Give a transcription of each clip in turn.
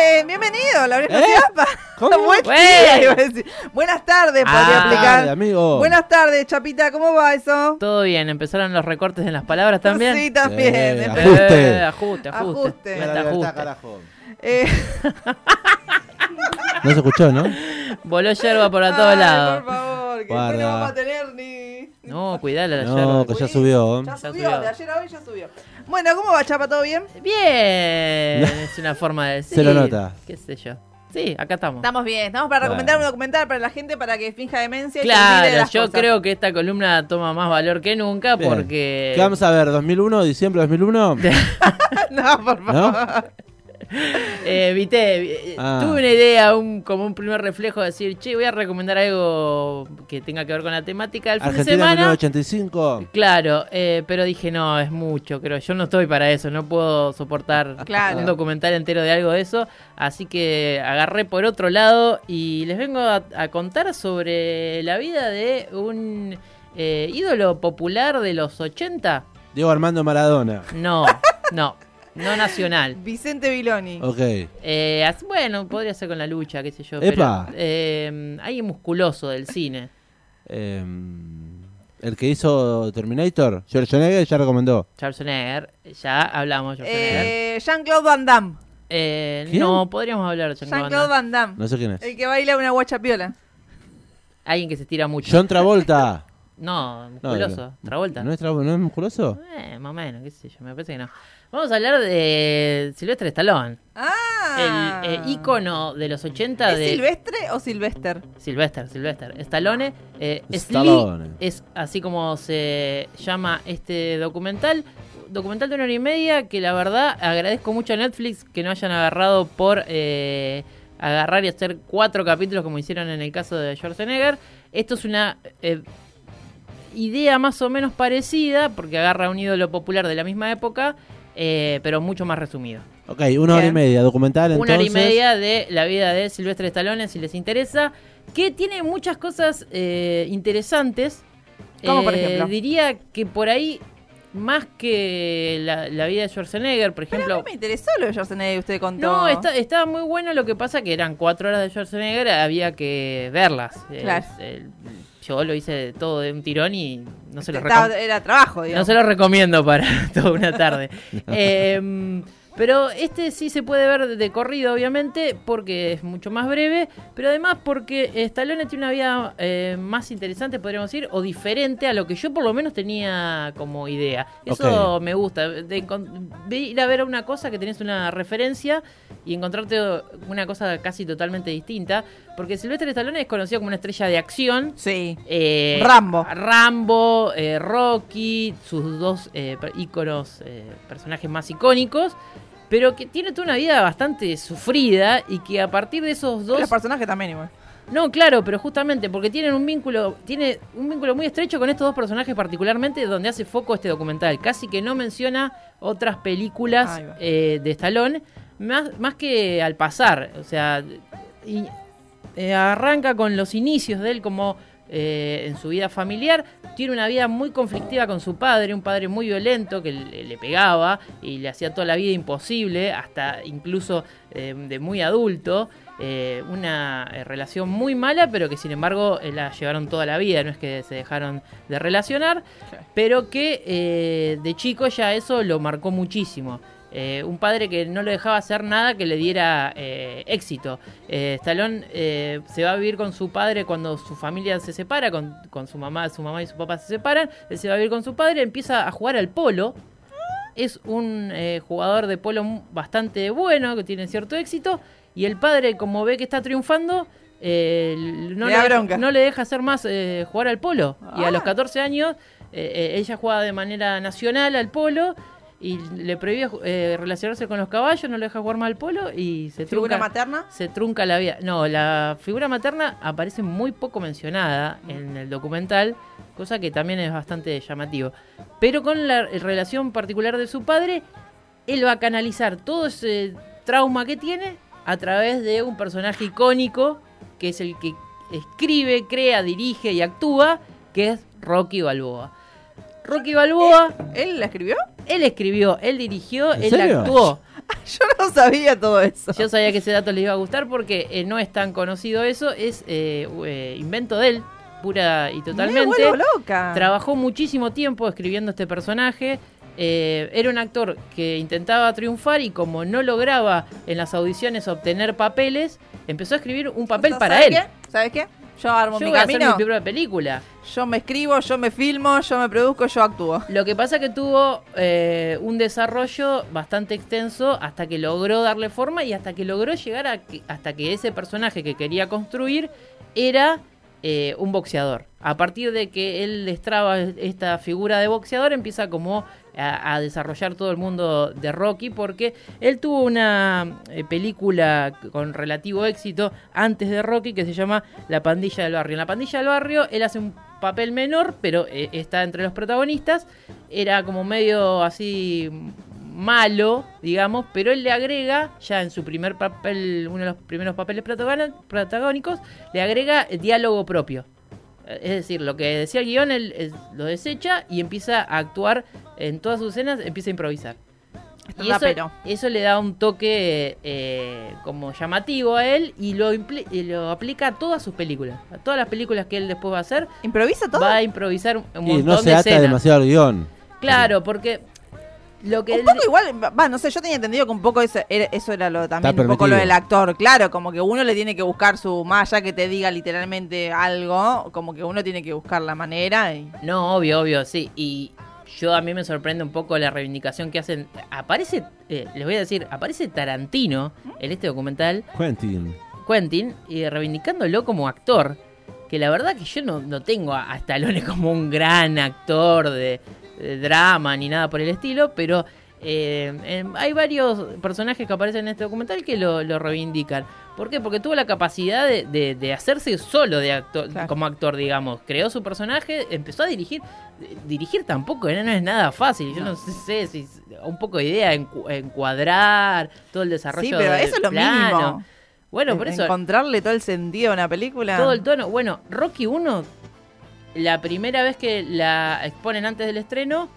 Bien, bienvenido, la oreja ¿Eh? Ciapa. ¿Cómo? Buen día, iba a decir. Buenas tardes, podría Ah. aplicar. Tarde, amigo. Buenas tardes, Chapita, ¿cómo va eso? Todo bien, empezaron los recortes en las palabras también. Sí, también. Eh, ajuste. Eh, ajuste, ajuste. Ajuste. Libertad, ajuste. carajo. Eh, No se escuchó, ¿no? Voló yerba por a todos lados. Por favor, que Guarda. después no vamos a tener ni. No, cuidala la No, que ya subió. Ya Ya subió, subió. de ayer a hoy ya subió. Bueno, ¿cómo va, Chapa? ¿Todo bien? Bien, es una forma de decir. Se lo nota. ¿Qué sé yo? Sí, acá estamos. Estamos bien, estamos para Bueno. recomendar un documental para la gente para que finja demencia y se olvide de Claro, las yo cosas. creo que esta columna toma más valor que nunca Bien. porque... ¿Qué vamos a ver? ¿2001? ¿Diciembre de 2001? no, por favor. Eh, viste, eh, Ah. tuve una idea, un, como un primer reflejo de decir, che, voy a recomendar algo que tenga que ver con la temática del fin de Argentina semana. 1985. Claro, eh, pero dije, no, es mucho, creo. Yo no estoy para eso, no puedo soportar Claro. un documental entero de algo de eso. Así que agarré por otro lado y les vengo a, a contar sobre la vida de un eh, ídolo popular de los 80. Diego Armando Maradona. No, no, no nacional. Vicente Viloni. Ok. Eh, as- bueno, podría ser con la lucha, qué sé yo. Epa. Pero, eh, alguien musculoso del cine. Eh, el que hizo Terminator, Schwarzenegger, ya recomendó. Schwarzenegger, ya hablamos de Schwarzenegger. Eh, Jean-Claude Van Damme. Eh, ¿Quién? no, podríamos hablar de Jean-Claude Damme. Van Damme. No sé quién es. El que baila una guachapiola. Alguien que se tira mucho. John Travolta. No, No, musculoso. Travolta. ¿No es, Tra- ¿no es musculoso? Eh, más o menos, qué sé yo, me parece que no. Vamos a hablar de Silvestre Stallone. Ah. El eh, ícono de los 80 ¿Es de... Silvestre o Silvester? Sylvester, Sylvester. Stallone. Eh, Stallone. es así como se llama este documental. Documental de una hora y media que la verdad agradezco mucho a Netflix que no hayan agarrado por eh, agarrar y hacer cuatro capítulos como hicieron en el caso de Schwarzenegger. Esto es una eh, idea más o menos parecida porque agarra un ídolo popular de la misma época, eh, pero mucho más resumido. Ok, una hora y media, documental entonces. Una hora y media de la vida de Silvestre Stallone, si les interesa, que tiene muchas cosas eh, interesantes. ¿Cómo, por Eh, ejemplo? Diría que por ahí, más que la, la vida de Schwarzenegger, por Pero a ejemplo... mí me interesó lo de Schwarzenegger que usted contó. No, está, estaba muy bueno, lo que pasa que eran cuatro horas de Schwarzenegger, había que verlas. Es- Claro. el- yo lo hice todo de un tirón y no se lo. Era trabajo, No se lo recomiendo para toda una tarde. Eh, pero este sí se puede ver de corrido, obviamente, porque es mucho más breve, pero además porque Stallone tiene una vida eh, más interesante, podríamos decir, o diferente a lo que yo por lo menos tenía como idea. Eso me gusta, de ir a ver una cosa que tenés una referencia y encontrarte una cosa casi totalmente distinta, porque Silvestre Stallone es conocido como una estrella de acción, Sí. eh, Rambo. Rambo, eh, Rocky, sus dos eh, íconos, eh, personajes más icónicos, pero que tiene toda una vida bastante sufrida y que a partir de esos dos... Los personajes también igual. No, claro, pero justamente porque tienen un vínculo, tiene un vínculo muy estrecho con estos dos personajes particularmente donde hace foco este documental. Casi que no menciona otras películas eh, de Stallone, más, más que al pasar. O sea, y, eh, arranca con los inicios de él como eh, en su vida familiar. Tiene una vida muy conflictiva con su padre, un padre muy violento que le, le pegaba y le hacía toda la vida imposible, hasta incluso eh, de muy adulto. Eh, una relación muy mala, pero que sin embargo la llevaron toda la vida, no es que se dejaron de relacionar, pero que de chico ya eso lo marcó muchísimo. Eh, un padre que no lo dejaba hacer nada que le diera eh, éxito. Eh, Stallone eh, se va a vivir con su padre cuando su familia se separa, con, con su mamá, su mamá y su papá se separan. Él se va a vivir con su padre, empieza a jugar al polo. Es un eh, jugador de polo bastante bueno, que tiene cierto éxito. Y el padre, como ve que está triunfando, eh, no, Le no le deja hacer más eh, jugar al polo. Y a Ah. los 14 años, eh, eh, ella juega de manera nacional al polo. Y le prohíbe eh, relacionarse con los caballos, no le deja jugar más al polo y se ¿Figura trunca, materna? se trunca la vida. No, la figura materna aparece muy poco mencionada en el documental, cosa que también es bastante llamativo. Pero con la relación particular de su padre, él va a canalizar todo ese trauma que tiene a través de un personaje icónico, que es el que escribe, crea, dirige y actúa, que es Rocky Balboa. Rocky Balboa, ¿Él la escribió? él escribió, él dirigió, ¿En él serio? actuó. Yo no sabía todo eso. Yo sabía que ese dato les iba a gustar porque eh, no es tan conocido eso, es eh, eh, invento de él, pura y Me totalmente. vuelvo loca. Trabajó muchísimo tiempo escribiendo este personaje. Eh, era un actor que intentaba triunfar y como no lograba en las audiciones obtener papeles, empezó a escribir un papel para ¿Sabes él. qué? ¿Sabes qué? Yo armo Yo mi voy a hacer camino. mi primera película. Yo me escribo, yo me filmo, yo me produzco, yo actúo. Lo que pasa que tuvo eh, un desarrollo bastante extenso hasta que logró darle forma y hasta que logró llegar a que, hasta que ese personaje que quería construir era eh, un boxeador. A partir de que él destraba esta figura de boxeador, empieza como a, a desarrollar todo el mundo de Rocky, porque él tuvo una eh, película con relativo éxito antes de Rocky que se llama La Pandilla del Barrio. En La Pandilla del Barrio él hace un papel menor, pero eh, está entre los protagonistas. Era como medio así malo, digamos, pero él le agrega, ya en su primer papel, uno de los primeros papeles protagónicos, le agrega diálogo propio. Es decir, lo que decía el guion, él, él lo desecha y empieza a actuar en todas sus escenas, empieza a improvisar. Y eso, eso le da un toque eh, como llamativo a él y lo, y lo aplica a todas sus películas. A todas las películas que él después va a hacer, ¿Improvisa todo? va a improvisar un Y montón no se de ata escenas. demasiado al guion. Claro, porque lo que Un poco igual, va, no sé, yo tenía entendido que un poco eso era, eso era lo también un poco lo del actor, claro, como que uno le tiene que buscar su malla que te diga literalmente algo, como que uno tiene que buscar la manera y No, obvio, obvio, sí. Y yo a mí me sorprende un poco la reivindicación que hacen. Aparece, eh, les voy a decir, aparece Tarantino en este documental, Quentin. Quentin, y reivindicándolo como actor. Que la verdad que yo no, no tengo a, a Stallone como un gran actor de, de drama ni nada por el estilo, pero eh, hay varios personajes que aparecen en este documental que lo, lo reivindican. ¿Por qué? Porque tuvo la capacidad de, de- de hacerse solo de actor, Claro. como actor, digamos. Creó su personaje, empezó a dirigir. Dirigir tampoco no, no es nada fácil. Yo no, sé si un poco de idea, encu- encuadrar todo el desarrollo Sí, pero eso es lo plano. mínimo. Bueno, En- por eso encontrarle todo el sentido a una película. todo el tono. Bueno, Rocky 1, la primera vez que la exponen antes del estreno,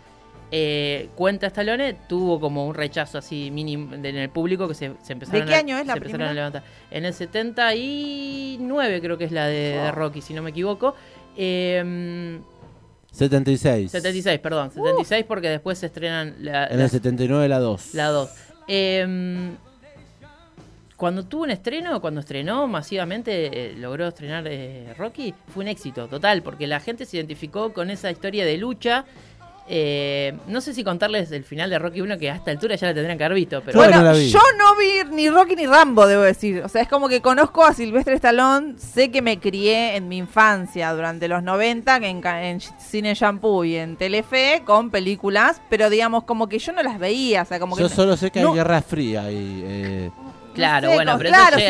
eh, cuenta Stallone, tuvo como un rechazo así mínimo en el público que se, se empezaron, ¿De qué a, año es la se empezaron a levantar. En el 79 creo que es la de, de Oh. Rocky, si no me equivoco. Eh, 76. 76, perdón, 76 porque después se estrenan la, En la- el 79 la 2. la 2. Cuando tuvo un estreno, cuando estrenó masivamente, eh, logró estrenar eh, Rocky, fue un éxito total, porque la gente se identificó con esa historia de lucha. Eh, no sé si contarles el final de Rocky 1, que a esta altura ya la tendrían que haber visto, pero Yo Bueno, no la vi. yo no vi ni Rocky ni Rambo, debo decir. O sea, es como que conozco a Silvestre Stallone, sé que me crié en mi infancia durante los 90 en, ca- en Cine Shampoo y en Telefe con películas, pero digamos como que yo no las veía, o sea, como que Yo solo sé que hay no- Guerra Fría y eh, claro, bueno, pero claro, eso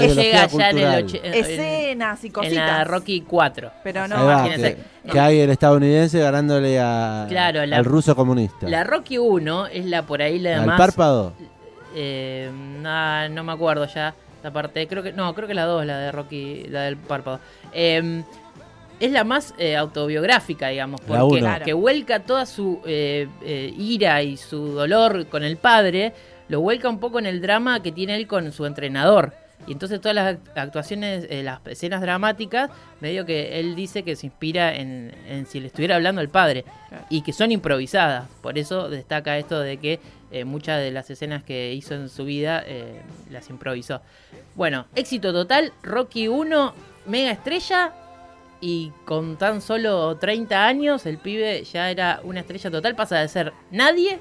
llega, eso llega ya en el cultural. och- en- escenas y en cositas. la Rocky 4. Pero no, va, imagínense. que, que hay el estadounidense ganándole a, Claro, la- al ruso comunista. La Rocky 1 es la por ahí la al más... párpado. Eh, nah, no me acuerdo ya la parte. Creo que no, creo que la 2, la de Rocky, la del párpado. Eh, es la más eh, autobiográfica, digamos, porque que vuelca toda su eh, eh, ira y su dolor con el padre, lo vuelca un poco en el drama que tiene él con su entrenador. Y entonces todas las act- actuaciones, eh, las escenas dramáticas, medio que él dice que se inspira en, en si le estuviera hablando el padre. Claro. Y que son improvisadas. Por eso destaca esto de que eh, muchas de las escenas que hizo en su vida eh, las improvisó. Bueno, éxito total. Rocky 1, mega estrella. Y con tan solo 30 años, el pibe ya era una estrella total. Pasa de ser nadie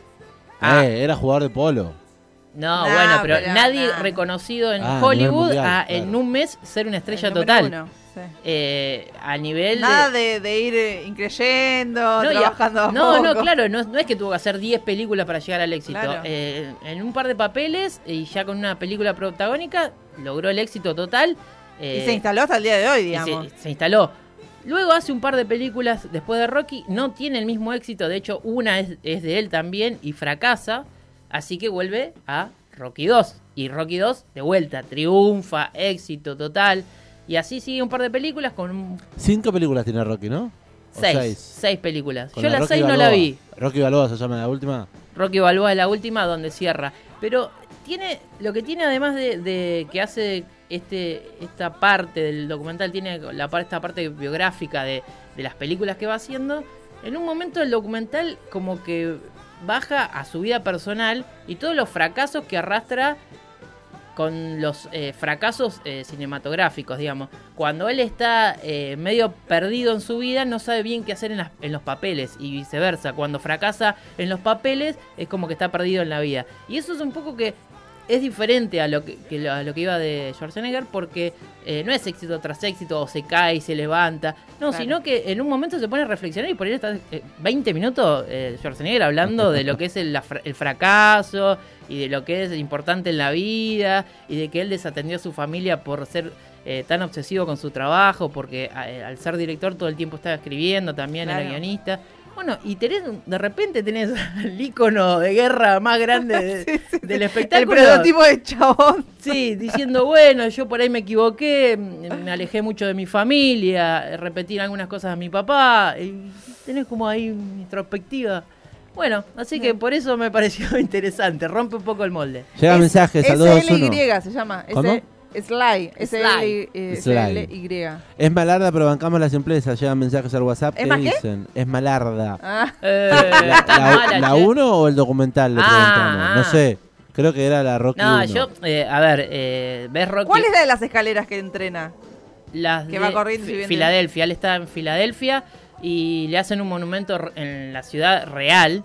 a Eh, era jugador de polo. No, No, bueno, pero, pero nadie no. reconocido en Ah, Hollywood mundial, a claro. en un mes ser una estrella total. uno, sí. Eh, a nivel Nada de... de, de ir eh, increyendo, No, trabajando a no, no, claro, no, no es que tuvo que hacer 10 películas para llegar al éxito. Claro. Eh, en un par de papeles y ya con una película protagónica logró el éxito total. Y eh, se instaló hasta el día de hoy, y digamos. se, se instaló. Luego hace un par de películas después de Rocky, no tiene el mismo éxito, de hecho una es, es de él también y fracasa, así que vuelve a Rocky 2. Y Rocky 2 de vuelta, triunfa, éxito total. Y así sigue un par de películas con un... Cinco películas tiene Rocky, ¿no? ¿O Seis, seis? seis películas. Con Yo la Rocky seis no la vi. Rocky Balboa se llama la última. Rocky Balboa es la última donde cierra. Pero tiene lo que tiene además de, de que hace este esta parte del documental, tiene la, esta parte biográfica de, de las películas que va haciendo. En un momento el documental como que baja a su vida personal y todos los fracasos que arrastra con los eh, fracasos eh, cinematográficos, digamos. Cuando él está eh, medio perdido en su vida, no sabe bien qué hacer en, las- en los papeles y viceversa. Cuando fracasa en los papeles, es como que está perdido en la vida. Y eso es un poco que es diferente a lo que, a lo que iba de Schwarzenegger porque eh, no es éxito tras éxito o se cae y se levanta. No, Claro. sino que en un momento se pone a reflexionar y por ahí está eh, 20 minutos eh, Schwarzenegger hablando de lo que es el, la el fracaso y de lo que es importante en la vida y de que él desatendió a su familia por ser eh, tan obsesivo con su trabajo, porque al ser director todo el tiempo estaba escribiendo, también era Claro. guionista. Bueno, y tenés, de repente tenés el ícono de guerra más grande de- del El espectáculo. prototipo de chabón. Sí, diciendo, bueno, yo por ahí me equivoqué, me alejé mucho de mi familia, repetí algunas cosas a mi papá, y tenés como ahí una introspectiva. Bueno, así que por eso me pareció interesante, rompe un poco el molde. Llega Es- mensajes al 221. SLY se llama. ¿Cómo? S- Sly. Sly. S-L-Y. Es malarda, pero bancamos las empresas. Llegan mensajes al WhatsApp ¿Es que más qué? dicen. Es malarda. Ah, Eh, ¿La, está la, mala, la che. 1 o el documental? Le Ah, preguntamos. No ah. sé. Creo que era la Rocky No, 1. yo, eh, a ver, eh, ¿ves Rocky? ¿Cuál es la de las escaleras que entrena? Las que de va corriendo subiendo? Filadelfia, él está en Filadelfia y le hacen un monumento en la ciudad real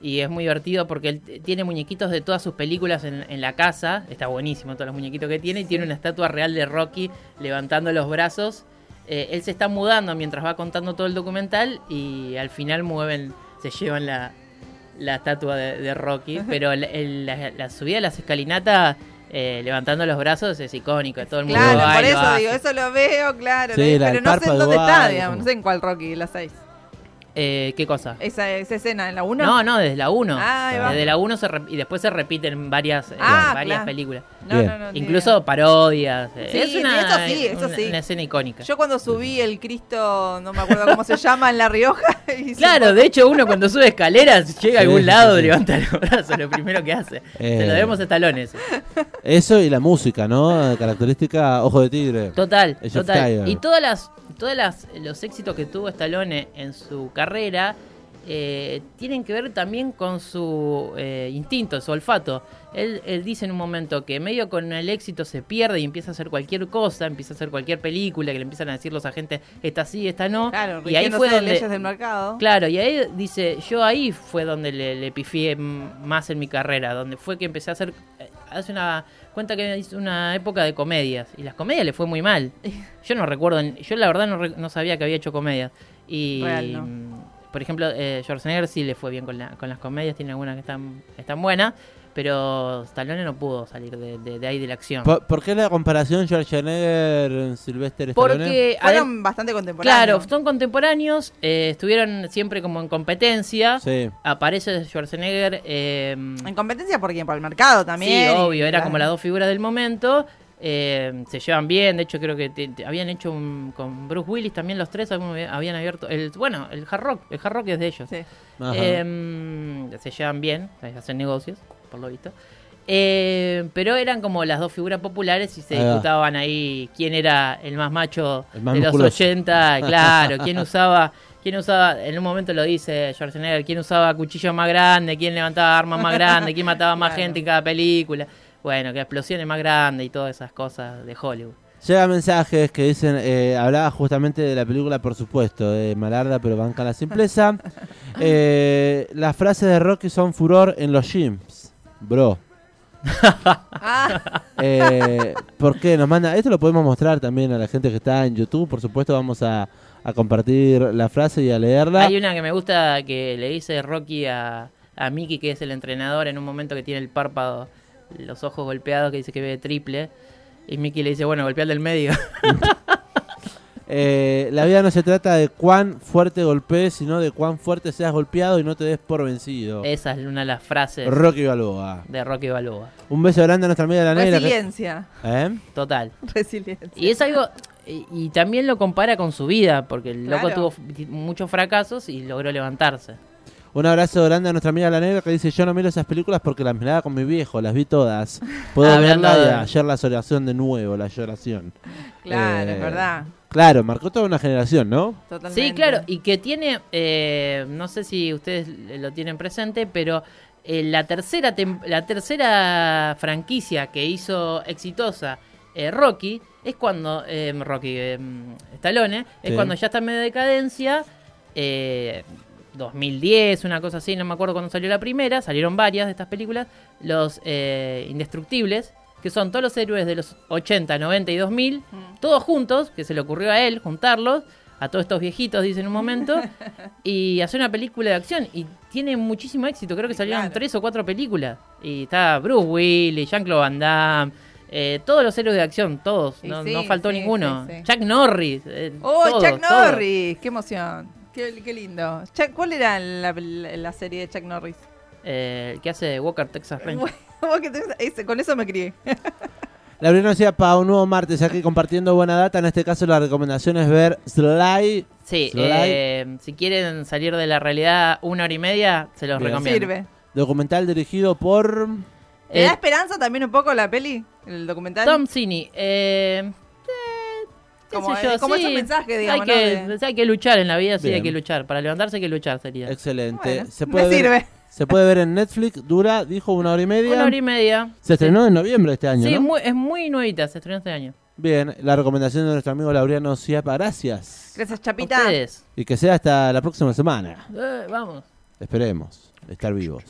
y es muy divertido porque él tiene muñequitos de todas sus películas en, en la casa, está buenísimo todos los muñequitos que tiene y tiene una estatua real de Rocky levantando los brazos. Eh, él se está mudando mientras va contando todo el documental y al final mueven, se llevan la, la estatua de, de Rocky, pero el- el- la, la subida de las escalinatas eh, levantando los brazos es icónico, todo el mundo Claro, va por eso digo, eso lo veo, claro. Sí, pero no sé en dónde está, digamos. No sé en cuál Rocky, la 6. Eh, ¿Qué cosa? Esa, esa escena, ¿en la 1? No, no, desde la 1. Ah, desde la 1 se rep- y después se repiten en varias, eh, Ah, varias claro. películas. No, no, no, Incluso parodias. eh, Sí, es una, eso sí, eso una- sí. una escena icónica. Yo cuando subí el Cristo, no me acuerdo cómo se llama, en La Rioja. se- Claro, de hecho uno cuando sube escaleras llega a algún lado, sí. levanta los brazos, lo primero que hace. Eh. Se lo debemos a talones. Eso y la música, ¿no? Característica Ojo de Tigre. Total, total. Y todas las, todas las, los éxitos que tuvo Stallone en su carrera eh, tienen que ver también con su eh, instinto, su olfato. Él, él dice en un momento que medio con el éxito se pierde y empieza a hacer cualquier cosa, empieza a hacer cualquier película, que le empiezan a decir los agentes, esta sí, esta no. Claro, y ahí fue de donde... leyes del mercado. Claro, y ahí dice, yo ahí fue donde le, le pifié más en mi carrera, donde fue que empecé a hacer, eh, hace una cuenta que hizo una época de comedias, y las comedias le fue muy mal. Yo no recuerdo, yo la verdad no, no sabía que había hecho comedias. Y, Real, ¿no? mm, por ejemplo, eh, Schwarzenegger sí le fue bien con, la- con las comedias, tiene algunas que están, están buenas, pero Stallone no pudo salir de, de- de ahí de la acción. ¿Por, por qué la comparación Schwarzenegger Sylvester Stallone? Porque Fueron bastante contemporáneos. Claro, son contemporáneos, eh, estuvieron siempre como en competencia. Sí. Aparece Schwarzenegger. eh, En competencia por quién, por el mercado también. sí, obvio, era como las dos figuras del momento. eh, se llevan bien, de hecho creo que te- te- habían hecho un- con Bruce Willis también los tres habían, abierto el bueno el hard rock el hard rock es de ellos Sí. Eh, se llevan bien hacen negocios por lo visto Eh, pero eran como las dos figuras populares y se va. disputaban ahí quién era el más macho El más de los musculoso. 80 claro quién usaba quién usaba en un momento lo dice Schwarzenegger quién usaba cuchillo más grande quién levantaba armas más grandes quién mataba más Claro. gente en cada película bueno que explosiones más grandes y todas esas cosas de Hollywood Llegan mensajes que dicen, eh, hablaba justamente de la película, por supuesto, de Malarda, pero banca la simpleza. Eh, las frases de Rocky son furor en los gyms, bro. Ah, Eh, ¿Por qué? Nos manda, esto lo podemos mostrar también a la gente que está en YouTube, por supuesto vamos a, a compartir la frase y a leerla. Hay una que me gusta que le dice Rocky a, a Mickey, que es el entrenador, en un momento que tiene el párpado, los ojos golpeados, que dice que ve triple. Y Mickey le dice, bueno, golpea al del medio. Eh, la vida no se trata de cuán fuerte golpees, sino de cuán fuerte seas golpeado y no te des por vencido. Esa es una de las frases Rocky Balboa. de Rocky Balboa. Un beso grande a nuestra amiga la negra. resiliencia. ¿Eh? Total. Resiliencia. Y es algo, y, y también lo compara con su vida, porque el loco Claro. tuvo muchos fracasos y logró levantarse. Un abrazo grande a nuestra amiga La Negra que dice, yo no miro esas películas porque las miraba con mi viejo, las vi todas. Puedo Hablando verla y de- ayer la oración de nuevo, la lloración. Claro, Eh, es verdad. Claro, marcó toda una generación, ¿no? Totalmente. Sí, claro, y que tiene, eh, no sé si ustedes lo tienen presente, pero eh, la tercera la tercera franquicia que hizo exitosa eh, Rocky es cuando eh, Rocky eh, Stallone es Sí. cuando ya está en medio de decadencia. eh, 2010, una cosa así, no me acuerdo cuándo salió la primera, salieron varias de estas películas, los eh, Indestructibles, que son todos los héroes de los 80, 90 y 2000, Mm. todos juntos, que se le ocurrió a él juntarlos, a todos estos viejitos, dice en un momento, y hacer una película de acción. Y tiene muchísimo éxito, creo que salieron Claro. tres o cuatro películas. Y está Bruce Willis, Jean-Claude Van Damme, eh, todos los héroes de acción, todos, no, sí, no faltó sí, ninguno. sí. Jack Norris. eh, ¡Oh, todos, Chuck todos. Norris! ¡Qué emoción! Qué, qué lindo. Chuck- ¿Cuál era la, la- la serie de Chuck Norris? Eh, el que hace Walker Texas Ranger. Vos que te- ese- con eso me crié. La nos decía para un nuevo martes aquí compartiendo buena data. En este caso la recomendación es ver Sly. Sí, Sly. eh, si quieren salir de la realidad una hora y media, se los Bien. recomiendo. Sirve. Documental dirigido por... ¿Te Eh, da esperanza también un poco la peli? El documental. Tom Cini, eh, eh, Como- yo, como sí, digamos, Hay que, ¿no? hay que luchar en la vida, sí, Bien. hay que luchar. Para levantarse hay que luchar, sería. Excelente. Bueno, se, me puede ver, sirve. Se puede ver en Netflix. Dura, dijo, una hora y media. Una hora y media. Se estrenó en noviembre de este año, Sí, ¿no? muy- es muy nuevita, se estrenó este año. Bien, la recomendación de nuestro amigo Laureano Ciapa. Gracias. Gracias, Chapita. Y que sea hasta la próxima semana. Eh, vamos. Esperemos estar vivos.